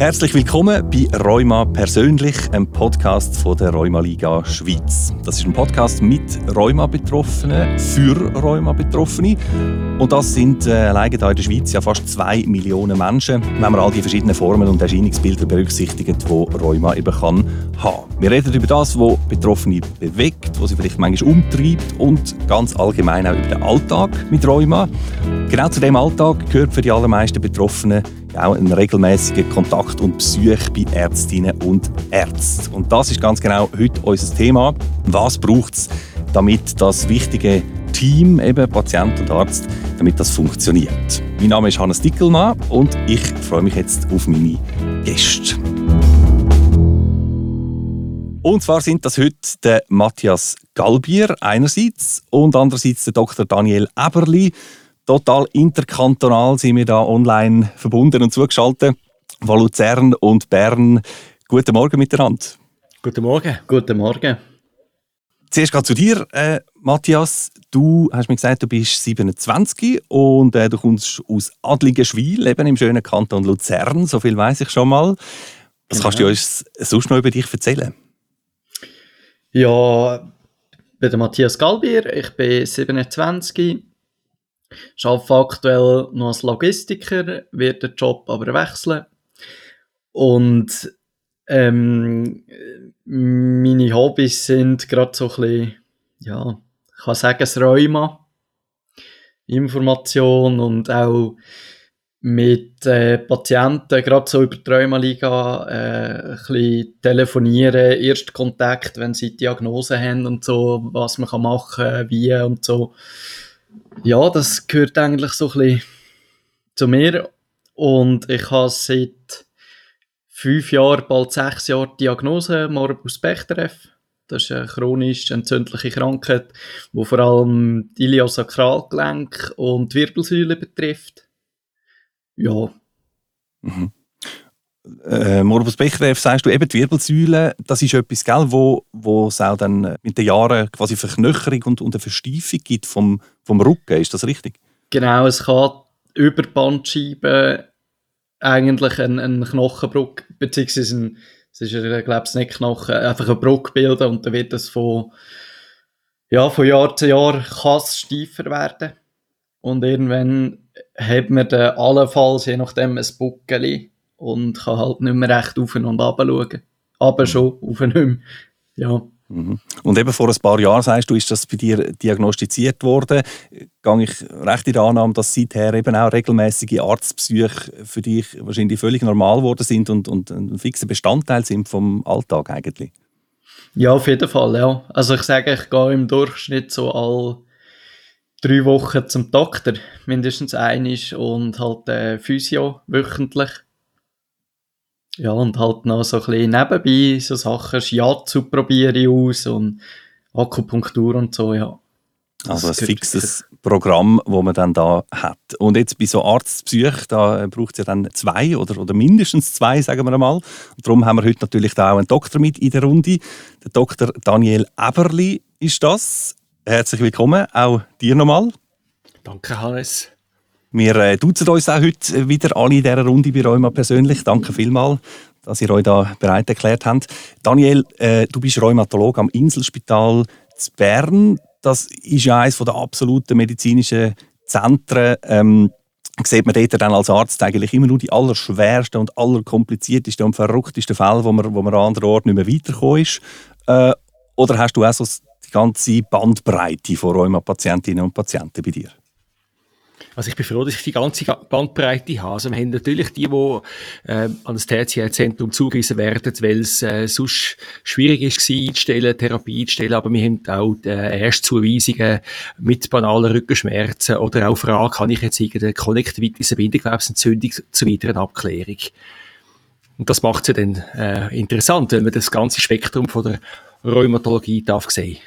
Herzlich willkommen bei Rheuma persönlich, einem Podcast von der Rheuma Liga Schweiz. Das ist ein Podcast mit Rheuma-Betroffenen für Rheuma-Betroffene. Und das sind äh, alleine in der Schweiz ja fast zwei Millionen Menschen, wenn man all die verschiedenen Formen und Erscheinungsbilder berücksichtigt, die Rheuma eben kann haben. Wir reden über das, was Betroffene bewegt, was sie vielleicht manchmal umtreibt und ganz allgemein auch über den Alltag mit Rheuma. Genau zu dem Alltag gehört für die allermeisten Betroffenen auch ein regelmäßiger Kontakt und Besuch bei Ärztinnen und Ärzten. Und das ist ganz genau heute unser Thema. Was braucht es, damit das wichtige Team, eben Patient und Arzt, damit das funktioniert? Mein Name ist Hannes Dickelmann und ich freue mich jetzt auf meine Gäste. Und zwar sind das heute der Matthias Galbier einerseits und andererseits der Dr. Daniel Eberli total interkantonal sind wir da online verbunden und zugeschaltet. Von Luzern und Bern. Guten Morgen miteinander. Guten Morgen. Guten Morgen. Zuerst gerade zu dir, äh, Matthias. Du hast mir gesagt, du bist 27 und äh, du kommst aus Adligenschwil, eben im schönen Kanton Luzern. So viel weiß ich schon mal. Was genau. kannst du uns sonst noch über dich erzählen? Ja, ich bin der Matthias Galbier, ich bin 27, ich arbeite aktuell noch als Logistiker, werde den Job aber wechseln. Und ähm, meine Hobbys sind gerade so ein bisschen, ja, ich kann sagen, das Rheuma, Information und auch mit äh, Patienten, gerade so über die Rheumaliga, äh, ein bisschen telefonieren, Erstkontakt, wenn sie Diagnose haben und so, was man kann machen, wie und so. Ja, das gehört eigentlich so ein bisschen zu mir. Und ich habe seit fünf Jahren, bald sechs Jahren Diagnose Morbus Bechterew. Das ist eine chronisch entzündliche Krankheit, die vor allem Iliosakralgelenk und Wirbelsäule betrifft. Ja. Mhm. Äh, Morbus Bechterew, sagst du eben die Wirbelsäule, das ist etwas, gell, wo, wo es auch dann mit den Jahren quasi Verknöcherung und, und eine Verstiefung gibt vom, vom Rücken, ist das richtig? Genau, es kann über die Bandscheibe eigentlich ein, ein Knochenbruch, beziehungsweise ein, es ist, ich glaube, nicht Knochen, einfach ein Bruch bilden und dann wird es von, ja, von Jahr zu Jahr kann steifer werden. Und irgendwann hat man dann allenfalls, je nachdem, ein Buckeli und kann halt nicht mehr recht auf und ab schauen. Aber schon auf und nicht Ja. Mhm. Und eben vor ein paar Jahren, sagst du, ist das bei dir diagnostiziert worden. Gehe ich recht in der Annahme, dass seither eben auch regelmäßige Arztbesuche für dich wahrscheinlich völlig normal geworden sind und, und ein fixer Bestandteil sind vom Alltag eigentlich? Ja, auf jeden Fall, ja. Also ich sage, ich gehe im Durchschnitt so all drei Wochen zum Doktor, mindestens einig und halt äh, Physio wöchentlich. Ja, und halt noch so ein bisschen nebenbei so Sachen, Shiatsu probiere ich aus und Akupunktur und so, ja. Also ein fixes Programm, das man dann da hat. Und jetzt bei so Arztbesuchen, da braucht es ja dann zwei oder, oder mindestens zwei, sagen wir einmal. Und darum haben wir heute natürlich da auch einen Doktor mit in der Runde. Der Dr. Daniel Eberli ist das. Herzlich willkommen, auch dir nochmal. Danke, Hannes. Wir äh, duzen uns auch heute wieder alle in dieser Runde bei Rheuma persönlich. Danke vielmals, dass ihr euch da bereit erklärt habt. Daniel, äh, du bist Rheumatologe am Inselspital zu Bern. Das ist ja eines der absoluten medizinischen Zentren. Ähm, sieht man dort dann als Arzt eigentlich immer nur die allerschwersten und allerkompliziertesten und verrücktesten Fälle, wo man, wo man an anderen Orten nicht mehr weitergekommen ist? Äh, oder hast du auch so die ganze Bandbreite von Rheuma-Patientinnen und Patienten bei dir? Also ich bin froh, dass ich die ganze Bandbreite habe. Also wir haben natürlich die, die äh, an das TCR-Zentrum zugewiesen werden, weil es äh, sonst schwierig ist, einzustellen, Therapie einzustellen, aber wir haben auch äh, Erstzuweisungen mit banalen Rückenschmerzen oder auch Fragen, kann ich jetzt irgendeine Konnektivitis, Bindegewebsentzündung zu weiteren Abklärung. Und das macht es ja dann äh, interessant, wenn man das ganze Spektrum von der Rheumatologie darf sehen.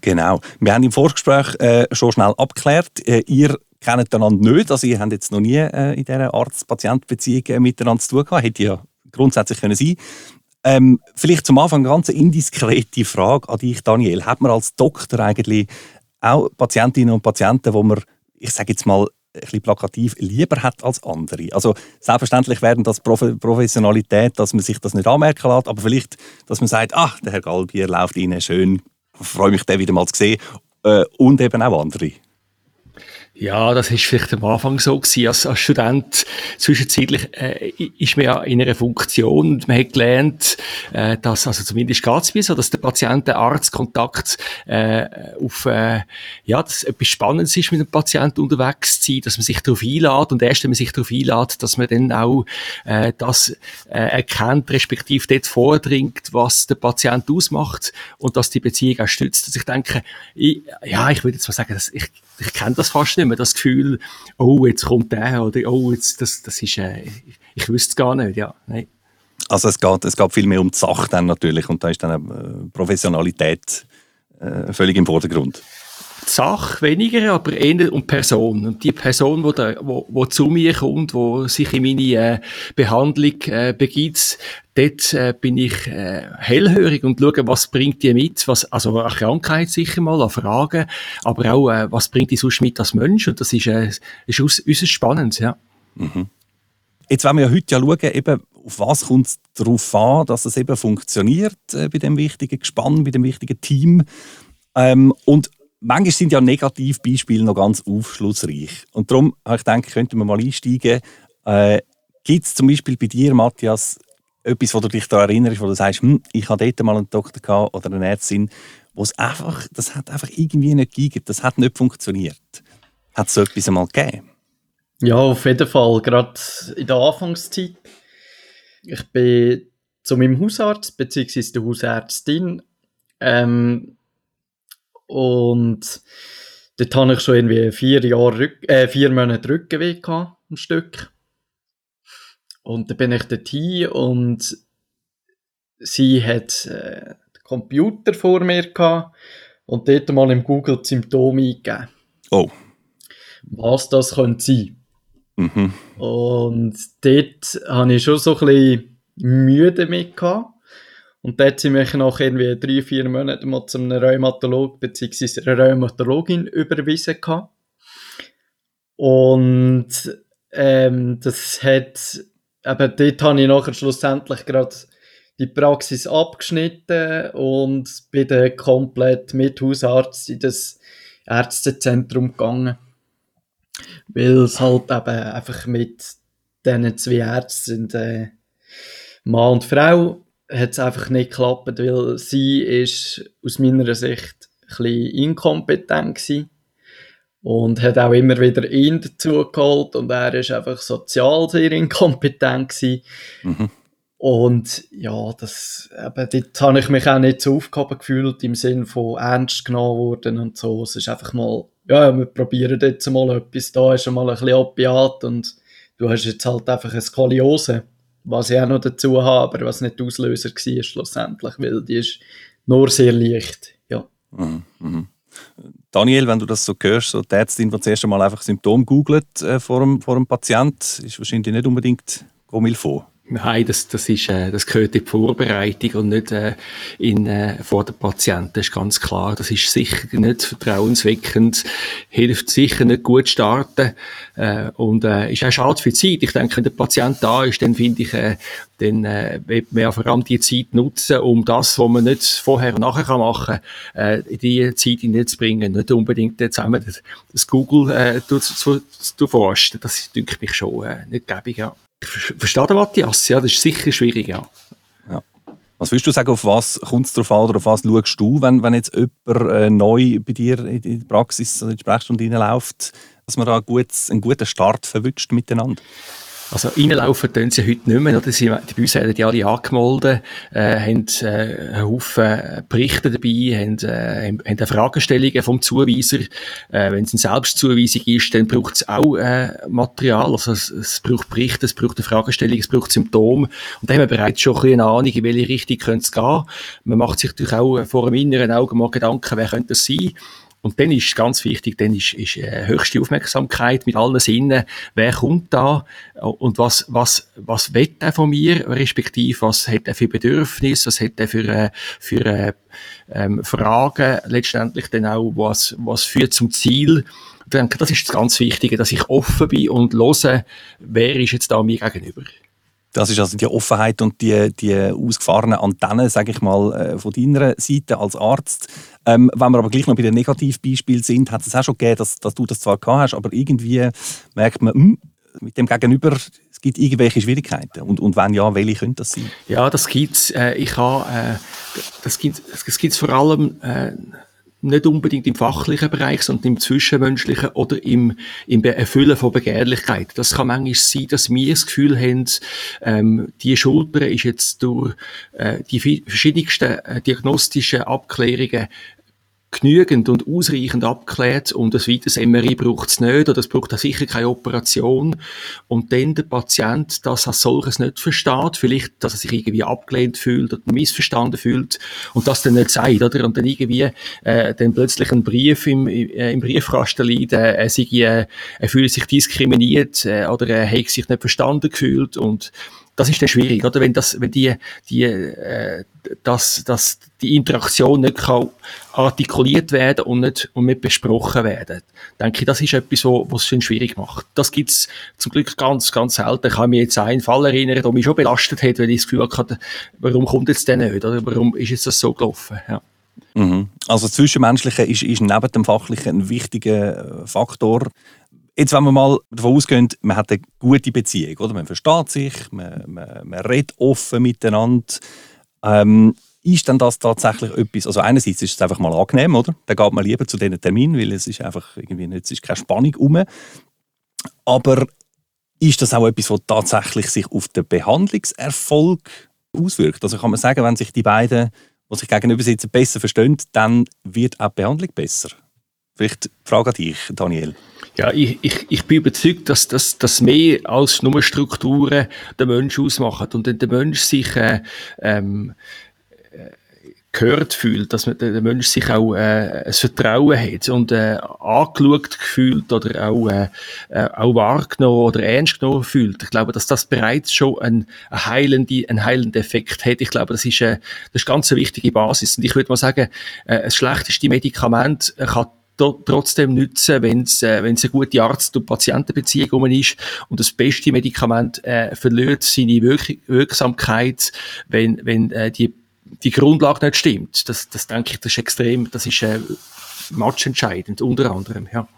Genau. Wir haben im Vorgespräch äh, schon schnell abgeklärt. Äh, ihr kennt einander nicht. Also ihr habt jetzt noch nie äh, in dieser Arzt-Patient-Beziehung äh, miteinander zu tun gehabt. Hätte ja grundsätzlich können sein ähm, Vielleicht zum Anfang eine ganz indiskrete Frage an dich, Daniel. Hat man als Doktor eigentlich auch Patientinnen und Patienten, wo man, ich sage jetzt mal, ein bisschen plakativ, lieber hat als andere. Also selbstverständlich werden das Professionalität, dass man sich das nicht anmerken lässt, aber vielleicht, dass man sagt, ach, der Herr Galbier läuft Ihnen schön, freue mich, den wieder mal zu sehen. Äh, und eben auch andere. Ja, das ist vielleicht am Anfang so gewesen. Als, als Student zwischenzeitlich äh, ist man ja in einer Funktion und man hat gelernt, äh, dass, also zumindest geht es mir so, dass der Patient-Arzt-Kontakt äh, auf, äh, ja, dass etwas Spannendes ist, mit dem Patienten unterwegs zu sein, dass man sich darauf einlädt und erst wenn man sich darauf einlädt, dass man dann auch äh, das äh, erkennt, respektive dort vordringt, was der Patient ausmacht und dass die Beziehung auch stützt. Also ich denke, ich, ja, ich würde jetzt mal sagen, dass ich, ich kenne das fast nicht mehr, das Gefühl, oh, jetzt kommt der oder oh, jetzt, das, das ist, äh, ich, ich wüsste es gar nicht, ja. Nein. Also es geht, es geht viel mehr um die Sache dann natürlich und da ist dann äh, Professionalität äh, völlig im Vordergrund. Die Sache weniger, aber eher um Person. Und die Person, die, wo, wo zu mir kommt, wo sich in meine äh, Behandlung äh, begibt, dort äh, bin ich äh, hellhörig und schaue, was bringt die mit, was, also eine Krankheit sicher mal, an Fragen, aber auch, äh, was bringt die sonst mit als Mensch und das ist, äh, ist äußerst spannend, ja. Mhm. Jetzt wollen wir ja heute ja schauen, eben, auf was kommt es darauf an, dass es eben funktioniert äh, bei dem wichtigen Gespann, bei dem wichtigen Team. Ähm, und manchmal sind ja Negativbeispiele noch ganz aufschlussreich. Und darum habe ich gedacht, könnten wir mal einsteigen. Äh, Gibt es zum Beispiel bei dir, Matthias, etwas, wo du dich daran erinnerst, wo du sagst, hm, ich hatte dort mal einen Doktor gehabt oder eine Ärztin, wo es einfach, das hat einfach irgendwie nicht gegeben, das hat nicht funktioniert. Hat es so etwas einmal gegeben? Ja, auf jeden Fall. Gerade in der Anfangszeit. Ich bin zu meinem Hausarzt, beziehungsweise der Hausärztin. Ähm, und dort hatte ich schon irgendwie vier, Jahre Rück äh, vier Monate Rückenweh gehabt, ein Stück. Und dann bin ich dorthin und sie hat äh, den Computer vor mir gehabt und dort mal im Google Symptome eingegeben. Oh. Was das könnte sein. Mhm. Und dort hatte ich schon so ein bisschen Mühe damit gehabt. Und dort sind mich nach irgendwie drei, vier Monaten mal zu einem Rheumatolog bzw. einer Rheumatologin überwiesen gehabt. Und ähm, das hat eben dort habe ich nachher schlussendlich gerade die Praxis abgeschnitten und bin dann komplett mit Hausarzt in das Ärztezentrum gegangen. Weil es halt eben einfach mit diesen zwei Ärzten äh, Mann und Frau, hat es einfach nicht geklappt, weil sie ist aus meiner Sicht ein bisschen inkompetent gewesen und hat auch immer wieder ihn dazugeholt und er ist einfach sozial sehr inkompetent gewesen. Mhm. Und ja, das, eben, dort habe ich mich auch nicht so aufgehoben gefühlt, im Sinne von ernst genommen worden und so. Es ist einfach mal, ja, wir probieren jetzt mal etwas, da ist mal ein bisschen Opiat und du hast jetzt halt einfach eine Skoliose, was ich auch noch dazu habe, aber was nicht Auslöser war schlussendlich, weil die ist nur sehr leicht, ja. Mhm. Mhm. Daniel, wenn du das so hörst, so die Ärztin, die zuerst einmal einfach Symptome googelt äh, vor, dem, vor dem Patient, ist wahrscheinlich nicht unbedingt faut. Nein, das, das, ist, äh, das gehört in die Vorbereitung und nicht äh, in, äh, vor den Patienten, ist ganz klar. Das ist sicher nicht vertrauensweckend, hilft sicher nicht gut starten äh, und äh, ist auch schade für die Zeit. Ich denke, wenn der Patient da ist, dann finde ich, äh, dann äh, wird man ja vor allem die Zeit nutzen, um das, was man nicht vorher und nachher kann machen kann, äh, in die Zeit hineinzubringen. Nicht unbedingt zusammen das, Google äh, zu, zu, zu forschen. Das ich mich schon äh, nicht gäbig, ja. Versteht ihr, Matthias? Ja, das ist sicher schwierig, ja. Was willst du sagen, auf was kommt es darauf an oder auf was schaust du, wenn, wenn jetzt jemand äh, neu bei dir in die Praxis oder in die Sprechstunde reinläuft, dass man da einen guten, einen guten Start verwünscht miteinander? Also reinlaufen tun sie heute nicht mehr. Oder? Sie, die Büsse haben die alle angemeldet, äh, haben äh, einen Haufen Berichte dabei, haben, äh, haben Fragestellungen vom Zuweiser. Äh, Wenn es eine Selbstzuweisung ist, dann braucht es auch äh, Material. Also es, es braucht Berichte, es braucht eine Fragestellung, es braucht Symptome. Und da haben wir bereits schon ein bisschen eine Ahnung, in welche Richtung es gehen. Man macht sich natürlich auch vor dem inneren Auge mal Gedanken, wer könnte das sein. Und dann ist ganz wichtig, dann ist, ist äh, höchste Aufmerksamkeit mit allen Sinnen, wer kommt da? Und was, was, was will er von mir, respektive was hat er für Bedürfnisse, was hat er für, äh, für äh, ähm, Fragen, letztendlich dann auch, was, was führt zum Ziel? Ich denke, das ist das ganz Wichtige, dass ich offen bin und höre, wer ist jetzt da mir gegenüber. Das ist also die Offenheit und die, die ausgefahrenen Antennen, sage ich mal, äh, von deiner Seite als Arzt. Ähm, wenn wir aber gleich noch bei den Negativbeispielen sind, hat es auch schon gegeben, dass, dass du das zwar gehabt hast, aber irgendwie merkt man, mh, hm, mit dem Gegenüber, es gibt irgendwelche Schwierigkeiten. Und, und wenn ja, welche können das sein? Ja, das gibt es. Äh, ich habe, äh, das gibt es vor allem äh, nicht unbedingt im fachlichen Bereich, sondern im zwischenmenschlichen oder im, im Erfüllen von Begehrlichkeit. Das kann manchmal sein, dass wir das Gefühl haben, ähm, die Schulter ist jetzt durch äh, die verschiedensten äh, diagnostischen Abklärungen genügend und ausreichend abgeklärt und ein weiteres MRI braucht es nicht oder es braucht auch sicher keine Operation und dann der Patient das als solches nicht versteht, vielleicht, dass er sich irgendwie abgelehnt fühlt oder missverstanden fühlt und das dann nicht sagt, oder? Und dann irgendwie äh, dann plötzlich ein Brief im, äh, im Briefkasten liegt, äh, er, sei, äh, er fühlt sich diskriminiert äh, oder er hat sich nicht verstanden gefühlt und das ist dann schwierig, oder? Wenn das, wenn die, die, äh, dass, dass die Interaktion nicht kann artikuliert werden und nicht, und nicht besprochen werden. Denke ich, das ist etwas, was es schon schwierig macht. Das gibt's zum Glück ganz, ganz selten. Ich kann mich jetzt an einen Fall erinnern, der mich schon belastet hat, weil ich das Gefühl hatte, warum kommt jetzt der nicht, oder? Warum ist jetzt das so gelaufen? Ja. Mhm. Also Zwischenmenschliche ist, ist neben dem Fachlichen ein wichtiger Faktor. Jetzt, wenn wir mal davon ausgehen, man hat eine gute Beziehung, oder? Man versteht sich, man, man, man redet offen miteinander. Ähm, ist denn das tatsächlich etwas, also einerseits ist es einfach mal angenehm, oder? Dann geht man lieber zu diesen Terminen, weil es ist einfach irgendwie nicht, es ist keine Spannung rum. Aber ist das auch etwas, was tatsächlich sich auf den Behandlungserfolg auswirkt? Also kann man sagen, wenn sich die beiden, die sich gegenüber sitzen, besser verstehen, dann wird auch die Behandlung besser? Vielleicht Frage an dich, Daniel. Ja, ich, ich, ich bin überzeugt, dass das dass mehr als nur Strukturen den Mensch ausmachen und wenn der Mensch sich äh, ähm, äh, gehört fühlt, dass man, der Mensch sich auch äh, ein Vertrauen hat und äh, angeschaut fühlt oder auch, äh, äh, auch wahrgenommen oder ernst genommen fühlt. Ich glaube, dass das bereits schon ein, ein heilende, ein heilender Effekt hat. Ich glaube, das ist, äh, das ist ganz eine wichtige Basis. Und ich würde mal sagen, äh, das schlechteste Medikament kann trotzdem nützen, wenn es äh, eine gute Arzt- und Patientenbeziehung ist und das beste Medikament äh, verliert seine Wirk Wirksamkeit, wenn, wenn äh, die, die Grundlage nicht stimmt. Das, das denke ich, das ist extrem, das ist äh, matchentscheidend, unter anderem, ja.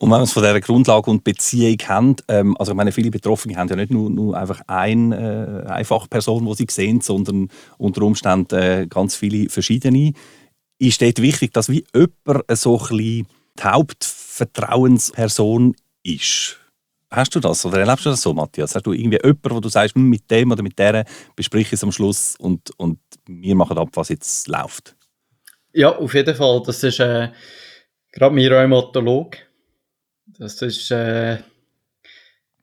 Und wenn man es von dieser Grundlage und Beziehung hat, ähm, also ich meine, viele Betroffene haben ja nicht nur, nur einfach ein, äh, eine Fachperson, die sie sehen, sondern unter Umständen äh, ganz viele verschiedene ist dort wichtig, dass wie jemand so ein die Hauptvertrauensperson ist. Hast du das oder erlebst du das so, Matthias? Hast du irgendwie jemanden, wo du sagst, hm, mit dem oder mit der besprich ich es am Schluss und, und wir machen ab, was jetzt läuft? Ja, auf jeden Fall. Das ist äh, gerade mein Rheumatolog. Das ist äh,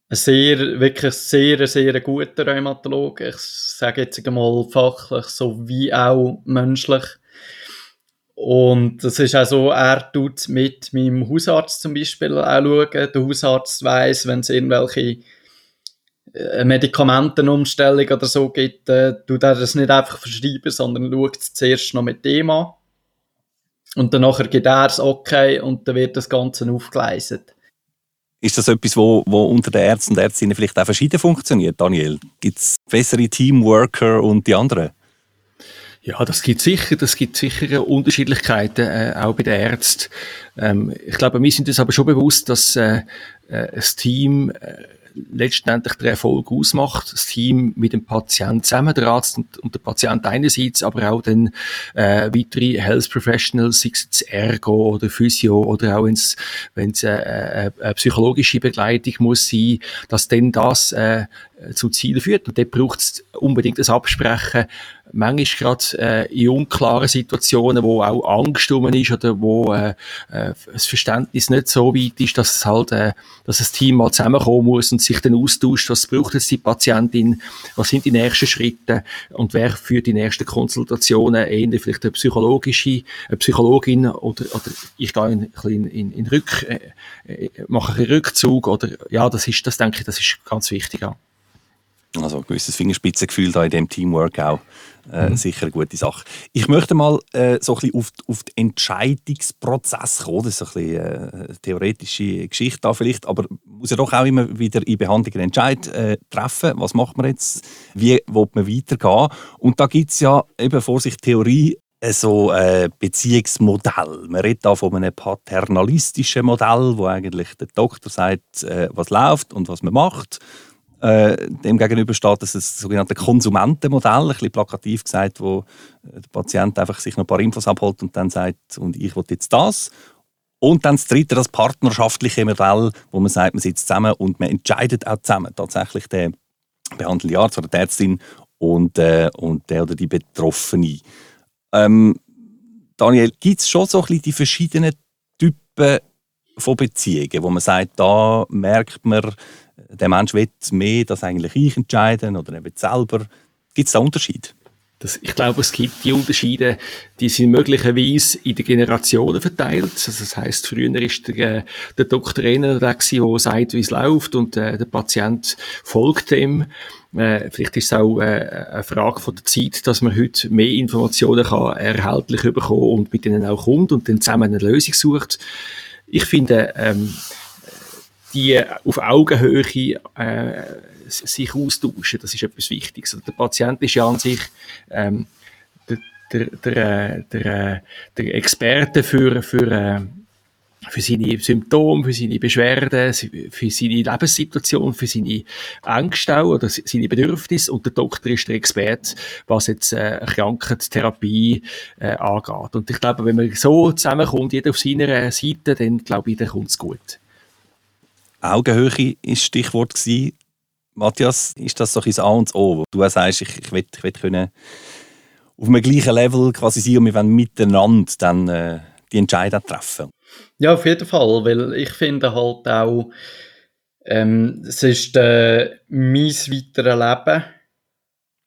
ein sehr, wirklich sehr, sehr guter Rheumatolog. Ich sage jetzt einmal fachlich sowie auch menschlich. Und das ist auch so, er tut mit meinem Hausarzt zum Beispiel auch schauen. Der Hausarzt weiss, wenn es irgendwelche äh, Medikamentenumstellung oder so gibt, äh, tut er das nicht einfach verschreiben, sondern schaut es zuerst noch mit dem an. Und danach gibt er es okay und dann wird das Ganze aufgeleistet. Ist das etwas, wo, wo unter den Ärzten und Ärztinnen vielleicht auch verschieden funktioniert, Daniel? Gibt es bessere Teamworker und die anderen? Ja, das gibt sicher, das gibt sicher Unterschiedlichkeiten, äh, auch bei den Ärzten. Ähm, ich glaube, wir sind uns aber schon bewusst, dass äh, äh, ein Team äh, letztendlich den Erfolg ausmacht. Das Team mit dem Patient zusammen, der Arzt und, und der Patient einerseits, aber auch dann äh, weitere Health Professionals, sei es Ergo oder Physio oder auch wenn es äh, äh, eine psychologische Begleitung muss sein, dass dann das äh, zu Zielen führt. Und dort braucht es unbedingt das Absprechen manchmal gerade äh, in unklaren Situationen, wo auch Angst rum ist oder wo äh, äh, das Verständnis nicht so weit ist, dass es halt, äh, dass das Team mal zusammenkommen muss und sich dann austauscht, was braucht jetzt die Patientin, was sind die nächsten Schritte und wer führt die nächsten Konsultationen, eher vielleicht eine psychologische, eine Psychologin oder, oder ich gehe in, in, in, in Rück, äh, äh, mache einen Rückzug oder ja, das ist, das denke ich, das ist ganz wichtig. Ja. Also ein gewisses Fingerspitzengefühl da in dem Teamwork auch. Äh, mhm. Sicher eine gute Sache. Ich möchte mal äh, so ein bisschen auf, auf den Entscheidungsprozess kommen. Das ist ein bisschen äh, eine theoretische Geschichte da vielleicht, aber man muss ja doch auch immer wieder in Behandlungen Entscheid äh, treffen. Was macht man jetzt? Wie will man weitergehen? Und da gibt es ja eben Vorsicht Theorie so ein Beziehungsmodell. Man redet da von einem paternalistischen Modell, wo eigentlich der Doktor sagt, äh, was läuft und was man macht äh, dem gegenüber steht das, das sogenannte Konsumentenmodell, ein bisschen plakativ gesagt, wo der Patient einfach sich noch ein paar Infos abholt und dann sagt, und ich will jetzt das. Und dann das dritte, das partnerschaftliche Modell, wo man sagt, man sitzt zusammen und man entscheidet auch zusammen. Tatsächlich der behandelte Arzt oder die Ärztin und, äh, und der oder die Betroffene. Ähm, Daniel, gibt es schon so ein bisschen die verschiedenen Typen von Beziehungen, wo man sagt, da merkt man, der Mensch will mehr, dass eigentlich ich entscheiden oder er will selber. Gibt es da Unterschiede? Das, ich glaube, es gibt die Unterschiede, die sind möglicherweise in den Generationen verteilt. Also das heißt, früher ist der, äh, der Doktor einer der, der sagt, wie es läuft und äh, der Patient folgt dem. Äh, vielleicht ist es auch äh, eine Frage von der Zeit, dass man heute mehr Informationen kann erhältlich bekommen und mit denen auch kommt und dann zusammen eine Lösung sucht. Ich finde, ähm, die auf Augenhöhe äh, sich austauschen. Das ist etwas Wichtiges. Also der Patient ist ja an sich ähm, der, der, der, der, der Experte für, für, äh, für seine Symptome, für seine Beschwerden, für seine Lebenssituation, für seine Ängste oder seine Bedürfnisse. Und der Doktor ist der Experte, was jetzt äh, Krankheitstherapie äh, angeht. Und ich glaube, wenn man so zusammenkommt, jeder auf seiner Seite, dann glaube ich, dann kommt es gut. Augenhöhe ist Stichwort gewesen. Matthias, ist das doch ein A und O? Du sagst, ich, ich will, ich will können auf einem gleichen Level quasi sein und wir wollen miteinander dann äh, die Entscheidung treffen. Ja, auf jeden Fall, weil ich finde halt auch, ähm, es ist äh, mein weiteres Leben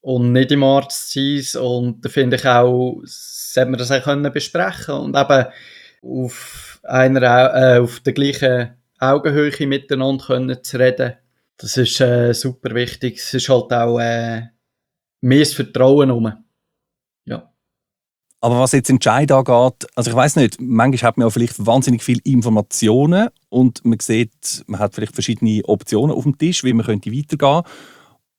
und nicht im Arzt sein und da finde ich auch, sollte man das auch können besprechen und eben auf einer, äh, auf der gleichen Augenhöhe miteinander können zu reden. Das ist äh, super wichtig. Es ist halt auch äh, mehr das Vertrauen um. Ja. Aber was jetzt Entscheid angeht, also ich weiß nicht, manchmal hat man ja vielleicht wahnsinnig viele Informationen und man sieht, man hat vielleicht verschiedene Optionen auf dem Tisch, wie man könnte weitergehen.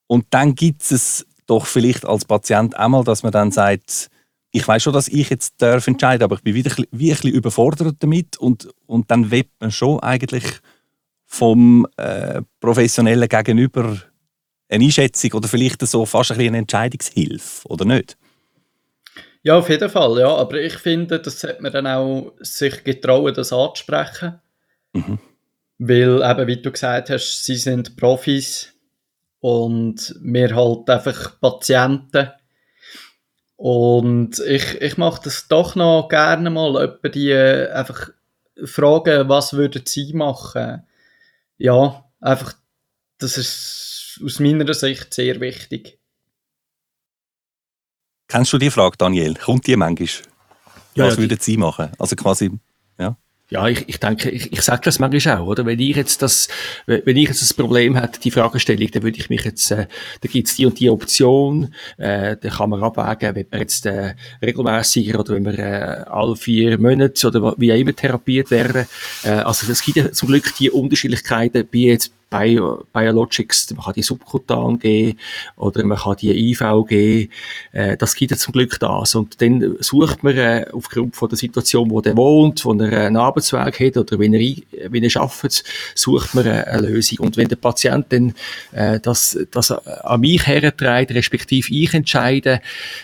Und dann gibt es doch vielleicht als Patient einmal, dass man dann sagt, ich weiß schon, dass ich jetzt darf entscheiden, aber ich bin wieder wie ein bisschen überfordert damit und, und dann wird man schon eigentlich vom äh, professionellen Gegenüber eine Einschätzung oder vielleicht so fast ein bisschen eine Entscheidungshilfe, oder nicht? Ja, auf jeden Fall, ja. Aber ich finde, das sollte man dann auch sich getrauen, das anzusprechen. Mhm. Weil eben, wie du gesagt hast, sie sind Profis und wir halt einfach Patienten und ich, ich mache das doch noch gerne mal, etwa die äh, einfach fragen, was würden sie machen? Ja, einfach, das ist aus meiner Sicht sehr wichtig. Kennst du die Frage, Daniel? Kommt die manchmal? Ja, was ja, würden sie machen? Also quasi ja, ich, ich denke, ich, ich sage das manchmal auch, oder? Wenn ich jetzt das, wenn ich jetzt das Problem hätte, die Fragestellung, dann würde ich mich jetzt, äh, da gibt's die und die Option, äh, da kann man abwägen, wenn man jetzt äh, regelmäßiger oder wenn wir äh, alle vier Monate oder wie auch immer therapiert werden. Äh, also es gibt ja zum Glück die Unterschiedlichkeiten bei jetzt Bio, Biologics, man kann die subkutan geben oder man kann die IV geben. Äh, das gibt ja zum Glück das. Und dann sucht man äh, aufgrund von der Situation, wo der wohnt, wo er einen Arbeitsweg hat oder wenn er, wenn er arbeitet, sucht man eine, eine Lösung. Und wenn der Patient dann äh, das, das an mich herträgt, respektive ich entscheide,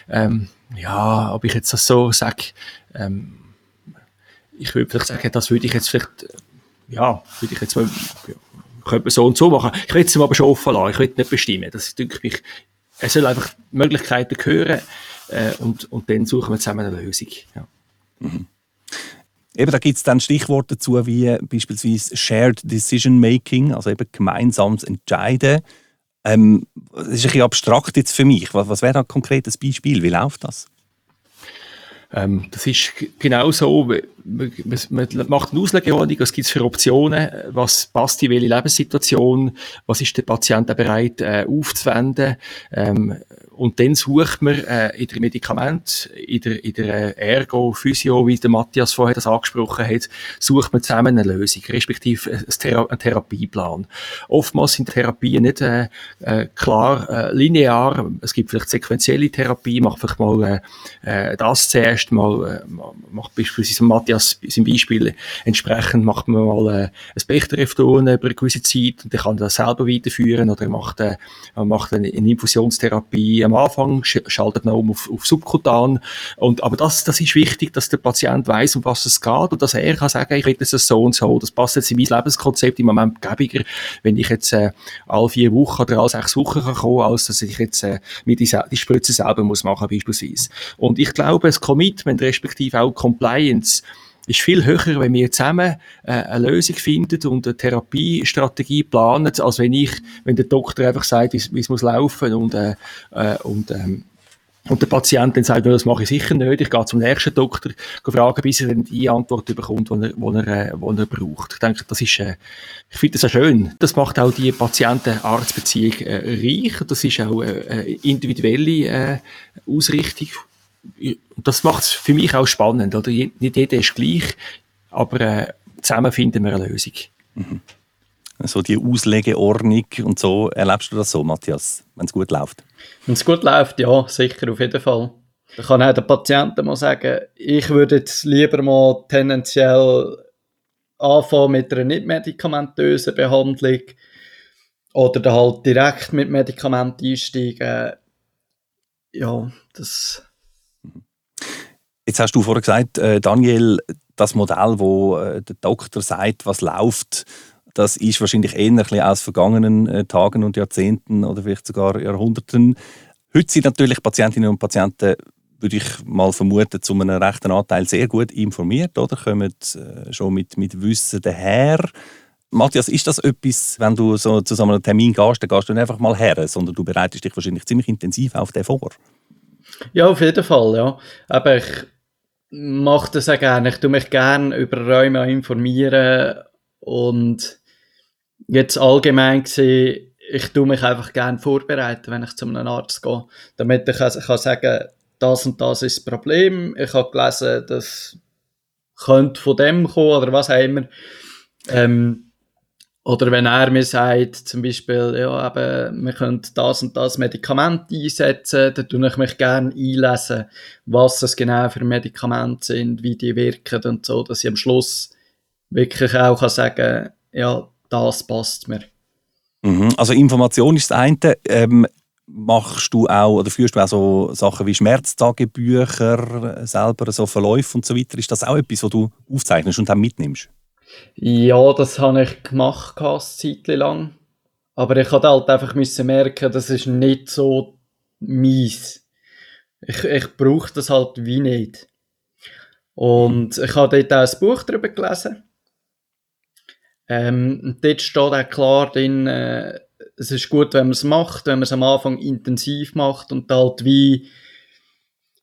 ähm, ja, ob ich jetzt das so sage, ähm, ich würde vielleicht sagen, das würde ich jetzt vielleicht, ja, würde ich jetzt mal, könnte man so und so machen. Ich will es ihm aber schon offen lassen, ich will nicht bestimmen. Das ist, denke ich, er soll einfach Möglichkeiten hören äh, und, und dann suchen wir zusammen eine Lösung. Ja. Mhm. Eben, da gibt es dann Stichworte dazu, wie beispielsweise Shared Decision Making, also eben gemeinsames Entscheiden. Ähm, das ist ein bisschen abstrakt jetzt für mich. Was, was wäre da ein konkretes Beispiel? Wie läuft das? Ähm, das ist genau so, man, man macht eine Auslegeordnung, was gibt es für Optionen, was passt in welche Lebenssituation, was ist der Patient bereit äh, aufzuwenden. Ähm, und dann sucht man äh, in der Medikament, in der, in der äh, Ergo, Physio, wie der Matthias vorher das angesprochen hat, sucht man zusammen eine Lösung, respektive einen, Thera einen Therapieplan. Oftmals sind Therapien nicht äh, äh, klar äh, linear. Es gibt vielleicht sequenzielle Therapie, macht vielleicht mal äh, äh das zuerst, mal äh, macht beispielsweise Matthias sein Beispiel entsprechend macht man mal äh, ein Bechterefton über eine gewisse Zeit und dann kann das selber weiterführen oder macht, äh, macht eine, eine Infusionstherapie am Anfang, schaltet man um auf, auf subkutan. Und, aber das, das ist wichtig, dass der Patient weiß, um was es geht und dass er kann sagen, ich will das so und so. Das passt jetzt in mein Lebenskonzept im Moment gäbiger, wenn ich jetzt äh, alle vier Wochen oder alle sechs Wochen kann kommen, als dass ich jetzt äh, mir die, die Spritze selber muss machen beispielsweise. Und ich glaube, das Commitment, respektive auch Compliance, ist viel höher, wenn wir zusammen äh, eine Lösung finden und eine Therapiestrategie planen, als wenn ich, wenn der Doktor einfach sagt, wie es muss laufen und, äh, äh, und ähm, und der Patient dann sagt, das mache ich sicher nicht, ich gehe zum nächsten Doktor fragen, bis er dann die Antwort bekommt, die er, die er, äh, die er braucht. Ich denke, das ist, äh, ich finde das auch schön. Das macht auch die Patienten-Arzt-Beziehung äh, reich. Das ist auch äh, eine individuelle äh, Ausrichtung das macht es für mich auch spannend. Oder? Nicht jeder ist gleich, aber äh, zusammen finden wir eine Lösung. Mhm. So die Auslegeordnung und so, erlebst du das so, Matthias, wenn es gut läuft? Wenn es gut läuft, ja, sicher, auf jeden Fall. Da kann auch der Patient mal sagen, ich würde jetzt lieber mal tendenziell anfangen mit einer nicht medikamentösen Behandlung oder dann halt direkt mit Medikamenten einsteigen. Ja, das Jetzt hast du vorher gesagt, äh, Daniel, das Modell, wo äh, der Doktor sagt, was läuft, das ist wahrscheinlich eher ein aus vergangenen äh, Tagen und Jahrzehnten oder vielleicht sogar Jahrhunderten. Heute sind natürlich Patientinnen und Patienten, würde ich mal vermuten, zu einem rechten Anteil sehr gut informiert, oder? Kommen äh, schon mit, mit Wissen daher. Matthias, ist das etwas, wenn du so zu so einem Termin gehst, dann gehst du nicht einfach mal her, sondern du bereitest dich wahrscheinlich ziemlich intensiv auf den vor? Ja, auf jeden Fall, ja. Aber ich mache das auch gerne. Ich tue mich gerne über Räume informieren und jetzt allgemein gesehen, ich tue mich einfach gerne vorbereiten, wenn ich zu einem Arzt gehe, damit ich also kann sagen, das und das ist das Problem. Ich habe gelesen, das könnte von dem kommen oder was auch immer. Ähm, oder wenn er mir sagt, zum Beispiel, ja, eben, wir können das und das Medikament einsetzen, dann tue ich mich gerne einlesen, was es genau für Medikamente sind, wie die wirken und so, dass ich am Schluss wirklich auch kann sagen ja, das passt mir. Mhm. Also Information ist das eine. Ähm, machst du auch oder führst du auch so Sachen wie Schmerztagebücher, selber so Verläufe und so weiter? Ist das auch etwas, was du aufzeichnest und dann mitnimmst? Ja, das habe ich gemacht, eine Zeit lang. Aber ich musste halt einfach müssen merken, das ist nicht so mies. Ich, ich brauche das halt wie nicht. Und ich habe dort auch ein Buch darüber gelesen. Ähm, dort steht auch klar drin, äh, es ist gut, wenn man es macht, wenn man es am Anfang intensiv macht und halt wie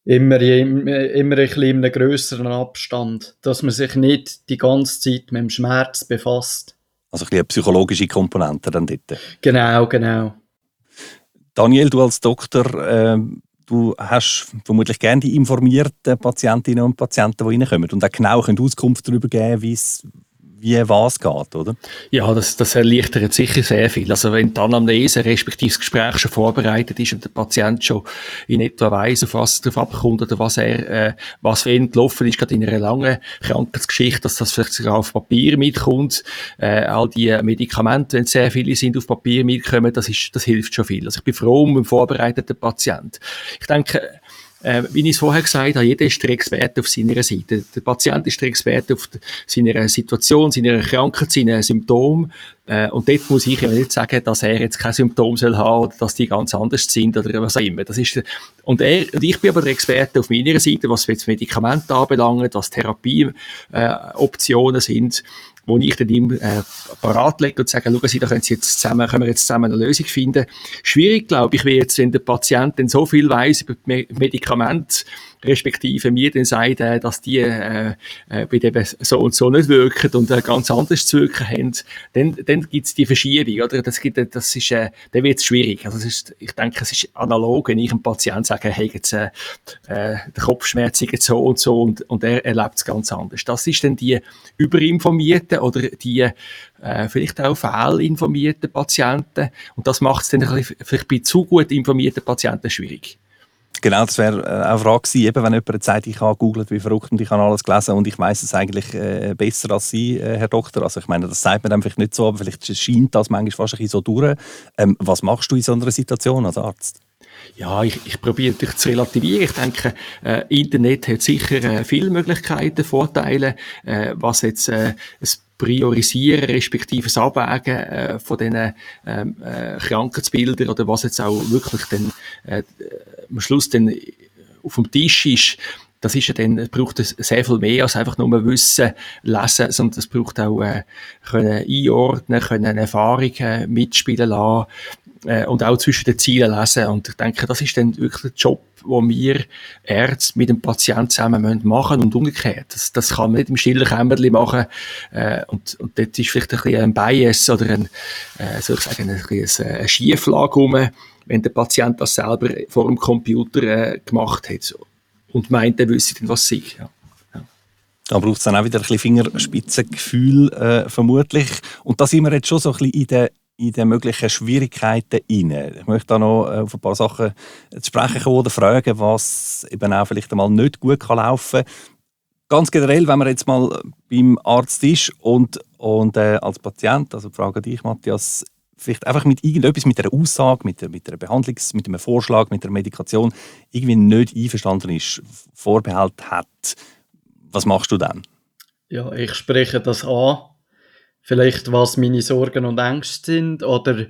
immer, immer, ein bisschen in einem grösseren Abstand, dass man sich nicht die ganze Zeit mit dem Schmerz befasst. Also ein bisschen eine psychologische Komponente dann dort. Genau, genau. Daniel, du als Doktor, äh, du hast vermutlich gerne die informierten Patientinnen und Patienten, die reinkommen und auch genau Auskunft darüber geben, wie es wie was geht, oder? Ja, das, das erleichtert sicher sehr viel. Also wenn die Anamnese respektive das Gespräch schon vorbereitet ist und der Patient schon in etwa weiss, auf was es darauf abkommt oder was er, äh, was für ihn gelaufen ist, gerade in einer langen Krankheitsgeschichte, dass das vielleicht sogar auf Papier mitkommt, äh, all die Medikamente, wenn sehr viele sind, auf Papier mitkommen, das ist, das hilft schon viel. Also ich bin froh um einen vorbereiteten Patient. Ich denke, äh, wie ich es vorher gesagt habe, jeder ist der Experte auf seiner Seite. Der Patient ist der Experte auf seiner Situation, seiner Krankheit, seinen Symptomen. Äh, und dort muss ich ja nicht sagen, dass er jetzt kein Symptom soll haben oder dass die ganz anders sind oder was auch immer. Das ist, und, er, und ich bin aber der Experte auf meiner Seite, was jetzt Medikamente anbelangt, was Therapieoptionen äh, sind wo ich dann ihm äh, parat lege und sage, schauen Sie, da können, Sie jetzt zusammen, können wir jetzt zusammen eine Lösung finden. Schwierig, glaube ich, wäre jetzt, wenn der Patient dann so viel weiß über Medikamente, respektive mir dann sagt, äh, dass die äh, äh, bei dem so und so nicht wirken und äh, ganz anders zu wirken haben, dann, dann gibt es die Verschiebung, oder? Das, gibt, das ist, äh, dann wird es schwierig. Also ist, ich denke, es ist analog, wenn ich einem Patienten sage, hey, jetzt, äh, äh, der Kopfschmerz ist so und so und, und er erlebt es ganz anders. Das ist dann die überinformierten oder die äh, vielleicht auch fehlinformierten Patienten und das macht es dann vielleicht bei zu gut informierten Patienten schwierig. Genau, das wäre äh, eine Frage gewesen, eben, wenn jemand sagt, ich habe googelt wie verrückt und ich habe alles gelesen und ich weiß es eigentlich äh, besser als Sie, äh, Herr Doktor. Also ich meine, das sagt man dann vielleicht nicht so, aber vielleicht scheint das manchmal fast ein bisschen so durch. Ähm, was machst du in so einer Situation als Arzt? Ja, ich, ich probiere natürlich zu relativieren. Ich denke, äh, Internet hat sicher äh, viele Möglichkeiten, Vorteile, äh, was jetzt äh, Priorisieren respektive das Abwägen äh, von diesen ähm, äh, Krankheitsbildern oder was jetzt auch wirklich dann äh, am Schluss dann auf dem Tisch ist, das ist ja dann, es braucht sehr viel mehr als einfach nur Wissen, Lesen, sondern es braucht auch äh, können einordnen, können Erfahrungen mitspielen lassen äh, und auch zwischen den Zielen lesen. Und ich denke, das ist dann wirklich der Job, wo wir Ärzte mit dem Patienten zusammen machen und umgekehrt. Das, das kann man nicht im stillen Kämmerchen machen. Äh, und, und dort ist vielleicht ein bisschen ein Bias oder ein, äh, soll ich sagen, ein bisschen eine Schieflage rum, wenn der Patient das selber vor dem Computer äh, gemacht hat und meint, er wüsste dann, was sei. Ja. Da braucht es dann auch wieder ein bisschen Fingerspitzengefühl, äh, vermutlich. Und da sind wir jetzt schon so ein bisschen in den, in den möglichen Schwierigkeiten rein. Ich möchte da noch äh, auf ein paar Sachen zu sprechen kommen oder fragen, was eben auch vielleicht einmal nicht gut kann laufen kann. Ganz generell, wenn man jetzt mal beim Arzt ist und, und äh, als Patient, also frage dich, Matthias, vielleicht einfach mit irgendetwas, mit einer Aussage, mit, mit einer Behandlungs-, mit einem Vorschlag, mit einer Medikation irgendwie nicht einverstanden ist, Vorbehalt hat, was machst du dann? Ja, ich spreche das an. Vielleicht, was meine Sorgen und Ängste sind oder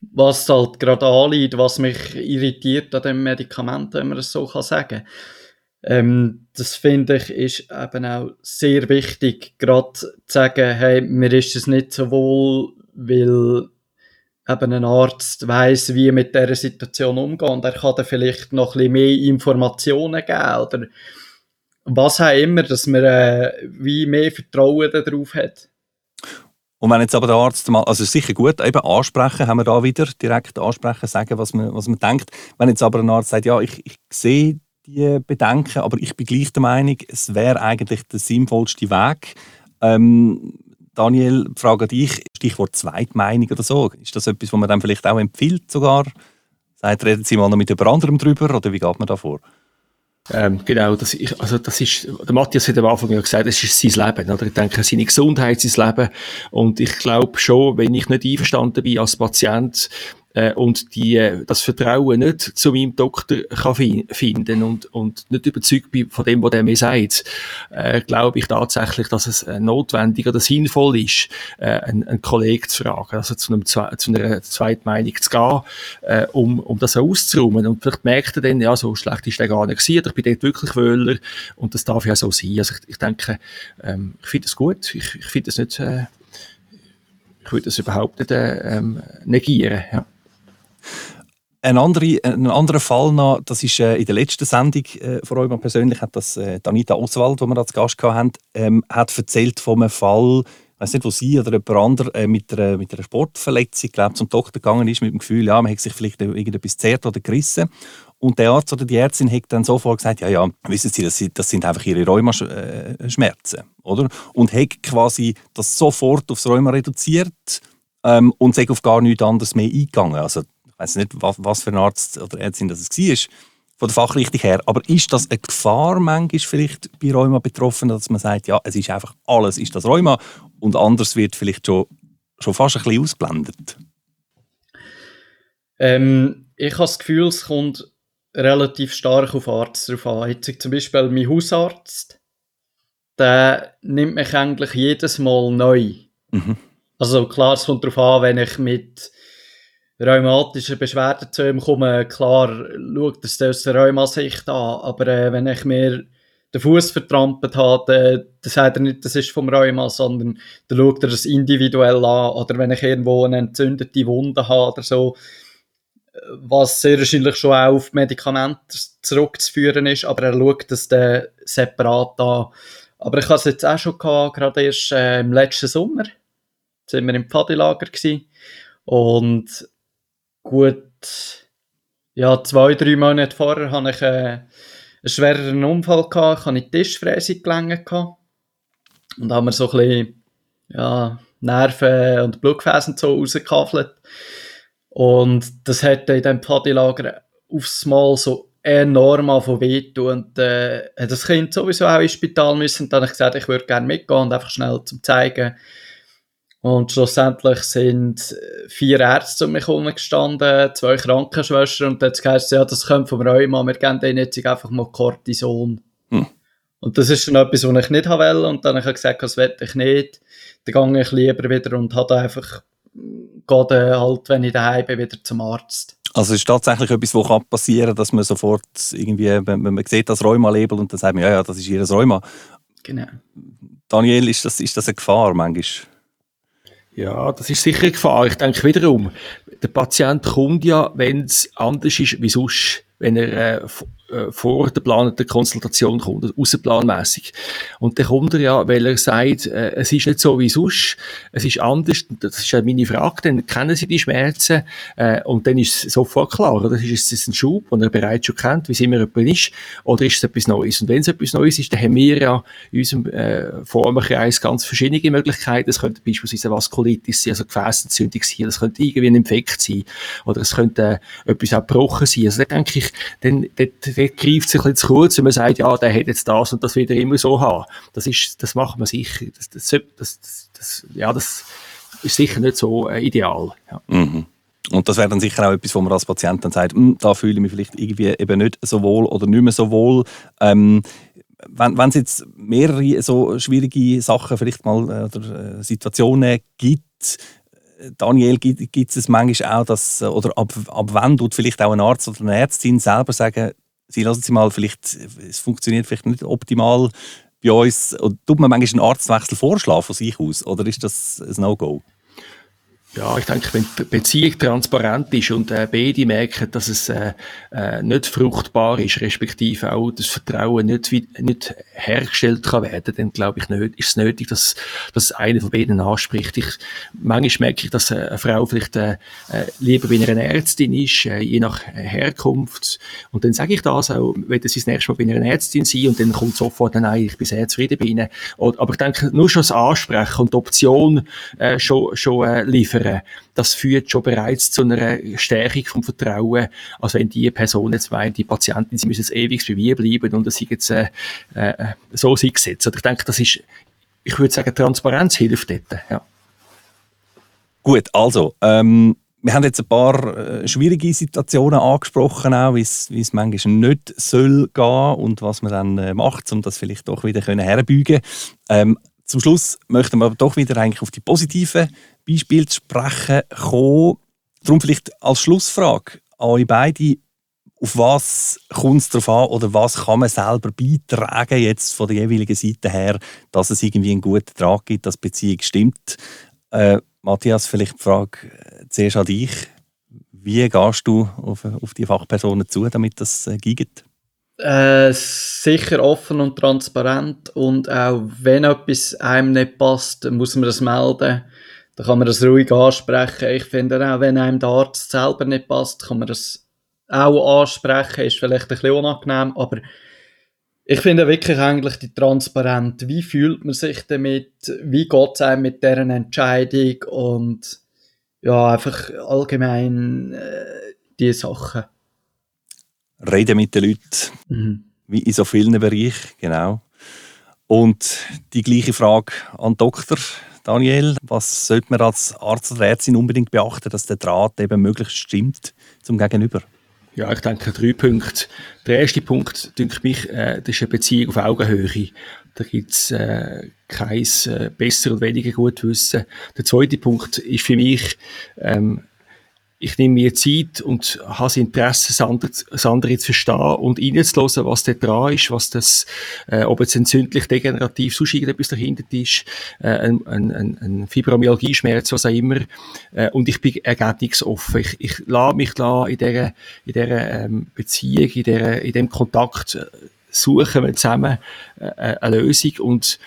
was halt gerade anliegt, was mich irritiert an dem Medikament, wenn man es so kann sagen ähm, das finde ich ist eben auch sehr wichtig, gerade zu sagen, hey, mir ist es nicht so wohl, weil eben ein Arzt weiß, wie mit dieser Situation umgehen und er kann dann vielleicht noch ein bisschen mehr Informationen geben oder was auch immer, dass man äh, wie mehr Vertrauen darauf hat. Und wenn jetzt aber der Arzt mal, also sicher gut, eben ansprechen, haben wir da wieder direkt ansprechen, sagen, was man, was man denkt. Wenn jetzt aber ein Arzt sagt, ja, ich, ich sehe die Bedenken, aber ich bin gleich der Meinung, es wäre eigentlich der sinnvollste Weg. Ähm, Daniel, frage dich, Stichwort Zweitmeinung oder so. Ist das etwas, was man dann vielleicht auch empfiehlt sogar? Sagt, reden Sie mal noch mit jemand anderem drüber oder wie geht man da vor? Ähm, genau, das, ist, also das ist, der Matthias hat am Anfang ja gesagt, es ist sein Leben, oder? Ich denke, seine Gesundheit, sein Leben. Und ich glaube schon, wenn ich nicht einverstanden bin als Patient, äh, und die, äh, das Vertrauen nicht zu meinem Doktor kann fi finden und, und nicht überzeugt bin von dem, was der mir sagt, äh, glaube ich tatsächlich, dass es äh, notwendig oder sinnvoll ist, äh, einen, einen Kollegen zu fragen, also zu, einem, zu einer Zweitmeinung zu gehen, äh, um, um das auszuräumen. Und vielleicht merkt er dann, ja, so schlecht ist der gar nicht gewesen, ich bin dort wirklich Wöhler und das darf ja so sein. Also ich, ich denke, ähm, ich finde es gut, ich, ich finde es nicht, äh, ich würde das überhaupt nicht äh, ähm, negieren, ja. Ein, andere, ein anderer Fall noch, das ist äh, in der letzten Sendung äh, von euch persönlich, hat das äh, Anita Oswald, die wir als Gast hatten, ähm, hat erzählt von einem Fall, ich weiß nicht, wo sie oder jemand anderes äh, mit, einer, mit einer Sportverletzung glaub, zum Doktor gegangen ist, mit dem Gefühl, ja, man hat sich vielleicht irgendetwas zerrt oder gerissen. Und der Arzt oder die Ärztin hat dann sofort gesagt, ja, ja, wissen Sie, das, das sind einfach Ihre Rheumaschmerzen, oder? Und hat quasi das sofort aufs Rheuma reduziert ähm, und sich auf gar nichts anderes mehr eingegangen. Also weiß nicht, was, was für ein Arzt oder Ärztin das war, von der Fachrichtung her. Aber ist das eine Gefahr manchmal vielleicht bei Rheuma-Betroffenen, dass man sagt, ja, es ist einfach alles, ist das Rheuma und anders wird vielleicht schon, schon fast ein bisschen ausblendet? Ähm, ich habe das Gefühl, es kommt relativ stark auf Arzt drauf an. Jetzt zum Beispiel mein Hausarzt, der nimmt mich eigentlich jedes Mal neu. Mhm. Also klar, es kommt darauf an, wenn ich mit rheumatische Beschwerden zu ihm kommen, klar schaut das aus der Rheumasicht an, aber äh, wenn ich mir den Fuß vertrampelt habe, dann sagt er nicht, das ist vom Rheuma, sondern dann schaut er das individuell an. Oder wenn ich irgendwo eine entzündete Wunde habe oder so, was sehr wahrscheinlich schon auch auf Medikamente zurückzuführen ist, aber er schaut das dann separat an. Aber ich habe es jetzt auch schon gehabt, gerade erst äh, im letzten Sommer. Sind wir im Pfadilager gewesen. Und gut, ja, zwei, drei Monate vorher hatte ich äh, einen schwereren Unfall gehabt. Ich hatte die Tischfräse gelangt gehabt. Und haben wir so ein bisschen, ja, Nerven und Blutgefäße so rausgekaffelt. Und das hat in diesem Pfadilager aufs Mal so enorm von wehtun. Und äh, das Kind sowieso auch ins Spital müssen. Und dann habe ich gesagt, ich würde gerne mitgehen und einfach schnell zum zeigen. Und schlussendlich sind vier Ärzte um mich herum gestanden, zwei Krankenschwestern und dann hat es ja, das kommt vom Rheuma, wir geben denen jetzt einfach mal Cortison. Hm. Und das ist schon etwas, was ich nicht will. Und dann habe ich gesagt, das will ich nicht. Dann gehe ich lieber wieder und habe einfach, gehe halt, wenn ich daheim bin, wieder zum Arzt. Also es ist tatsächlich etwas, was passieren kann, dass man sofort irgendwie, wenn, man sieht das Rheuma-Label und dann sagt man, ja, ja, das ist ihr Rheuma. Genau. Daniel, ist das, ist das eine Gefahr manchmal? Ja, das ist sicher eine Gefahr. Ich denke wiederum, der Patient kommt ja, wenn es anders ist wie sonst, wenn er äh, äh, vor der planeten Konsultation kommt, außerplanmäßig. Und dann kommt er ja, weil er sagt, äh, es ist nicht so wie sonst, es ist anders, das ist ja meine Frage, dann kennen Sie die Schmerzen äh, und dann ist es sofort klar, oder? Ist es ein Schub, den er bereits schon kennt, wie es immer jemand ist, oder ist es etwas Neues? Und wenn es etwas Neues ist, dann haben wir ja in unserem äh, Formenkreis ganz verschiedene Möglichkeiten. Es könnte beispielsweise Vaskulitis sein, also Gefäßentzündung sein, das könnte irgendwie ein Infekt sein, oder es könnte äh, etwas auch gebrochen sein. Also da denke ich, dann, dort greift sich ein zu kurz, wenn man sagt, ja, der hat jetzt das und das wieder immer so haben. Das ist, das macht man sicher. Das, das, das, das ja, das ist sicher nicht so äh, ideal. Ja. Mhm. Und das wäre dann sicher auch etwas, wo man als Patient dann sagt, hm, da fühle ich mich vielleicht irgendwie eben nicht so wohl oder nicht mehr so wohl. Ähm, wenn es jetzt mehrere so schwierige Sachen vielleicht mal äh, oder äh, Situationen gibt, Daniel, gibt es manchmal auch, dass, oder ab, ab wann tut vielleicht auch ein Arzt oder eine Ärztin selber sagen, Sie lassen Sie mal, vielleicht, es funktioniert vielleicht nicht optimal bei uns. Und tut man manchmal einen Arztwechsel vorschlagen von sich aus? Oder ist das ein No-Go? Ja, ich denke, wenn die Beziehung transparent ist und äh, beide merken, dass es äh, äh, nicht fruchtbar ist, respektive auch das Vertrauen nicht, nicht hergestellt kann werden, dann glaube ich nicht, ist es nötig, dass, dass einer von beiden anspricht. Ich, manchmal merke ich, dass eine Frau vielleicht äh, äh, lieber bei einer Ärztin ist, äh, je nach Herkunft. Und dann sage ich das auch, wenn sie das nächste Mal bei einer Ärztin sein und dann kommt sofort, nein, ich bin sehr zufrieden bei ihnen. Aber ich denke, nur schon das Ansprechen und die Option äh, schon, schon äh, liefern, liefern, das führt schon bereits zu einer Stärkung vom Vertrauen, als wenn die Person jetzt meint, die Patientin, sie müssen jetzt ewig bei mir bleiben und das sind jetzt äh, äh, so sie gesetzt. Also ich denke, das ist, ich würde sagen, Transparenz hilft dort. Ja. Gut, also, ähm, wir haben jetzt ein paar äh, schwierige Situationen angesprochen, auch wie es manchmal nicht soll gehen und was man dann äh, macht, um das vielleicht doch wieder herbeugen ähm, Zum Schluss möchten wir aber doch wieder eigentlich auf die positiven Beispiel zu sprechen kommen. Darum vielleicht als Schlussfrage an euch beide, auf was kommt es darauf an oder was kann man selber beitragen jetzt von der jeweiligen Seite her, dass es irgendwie einen guten Trag gibt, dass die Beziehung stimmt. Äh, Matthias, vielleicht die Frage äh, zuerst an dich. Wie gehst du auf, auf die Fachpersonen zu, damit das äh, geht? Äh, sicher offen und transparent und auch wenn etwas einem nicht passt, muss man das melden. Da kann man das ruhig ansprechen. Ich finde auch, wenn einem der Arzt selber nicht passt, kann man das auch ansprechen. Ist vielleicht ein bisschen unangenehm, aber ich finde wirklich eigentlich die Transparenz. Wie fühlt man sich damit? Wie geht es einem mit deren Entscheidung? Und ja, einfach allgemein äh, die Sachen. Reden mit den Leuten. Mhm. Wie in so vielen Bereichen, genau. Und die gleiche Frage an den Doktor. Daniel, was sollte man als Arzt oder Ärztin unbedingt beachten, dass der Draht eben möglichst stimmt zum Gegenüber? Ja, ich denke drei Punkte. Der erste Punkt, denke mich, äh, das ist eine Beziehung auf Augenhöhe. Da gibt es äh, kein äh, besser und weniger gut Wissen. Der zweite Punkt ist für mich, ähm, ich nehme mir Zeit und habe das Interesse, das andere, zu verstehen und reinzuhören, was da dran ist, was das, äh, ob jetzt entzündlich, degenerativ, sonst irgendetwas dahinter ist, äh, ein, ein, ein, Fibromyalgie-Schmerz, was auch immer. Äh, und ich bin ergebnisoffen. Ich, ich lasse mich la in dieser, in dieser ähm, Beziehung, in, dieser, in dem Kontakt äh, suchen wir zusammen äh, äh, eine Lösung und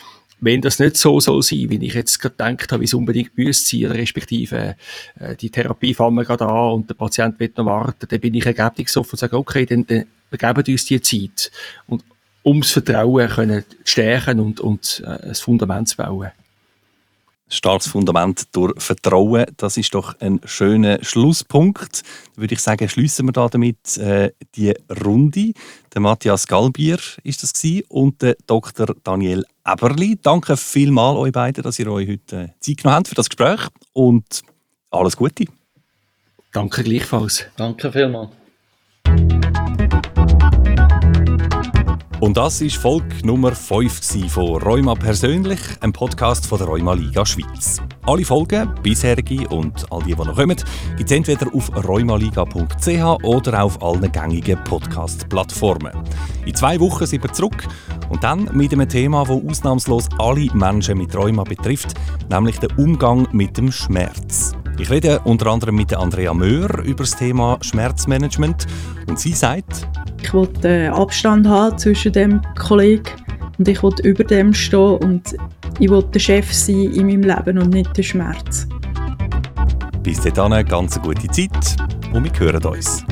wenn das nicht so soll sein, wie ich jetzt gerade gedacht habe, wie es unbedingt müsste sein, respektive äh, die Therapie fangen wir gerade an und der Patient wird noch warten, dann bin ich ergebnisoffen und sage, okay, dann, dann geben uns die Zeit. Und ums Vertrauen können stärken und, und äh, ein Fundament zu bauen starkes Fundament durch Vertrauen. Das ist doch ein schöner Schlusspunkt. Da würde ich sagen, schließen wir da damit äh, die Runde. Der Matthias Galbier ist das gewesen, und der Dr. Daniel Eberli. Danke vielmals euch beiden, dass ihr euch heute äh, Zeit genommen habt für das Gespräch und alles Gute. Danke gleichfalls. Danke vielmals. Und das ist Folge Nummer 5 von Rheuma persönlich, einem Podcast von der Rheuma Liga Schweiz. Alle Folgen, bisherige und all die, die noch kommen, gibt es entweder auf rheumaliga.ch oder auf allen gängigen Podcast-Plattformen. In zwei Wochen sind wir zurück und dann mit einem Thema, das ausnahmslos alle Menschen mit Rheuma betrifft, nämlich den Umgang mit dem Schmerz. Ich rede unter anderem mit Andrea Möhr über das Thema Schmerzmanagement und sie sagt, ich wollte Abstand haben zwischen dem Kollegen und ich wollte über dem stehen und ich wollte der Chef sein in meinem Leben und nicht der Schmerz. Bis dahin eine ganz gute Zeit und wir hören uns.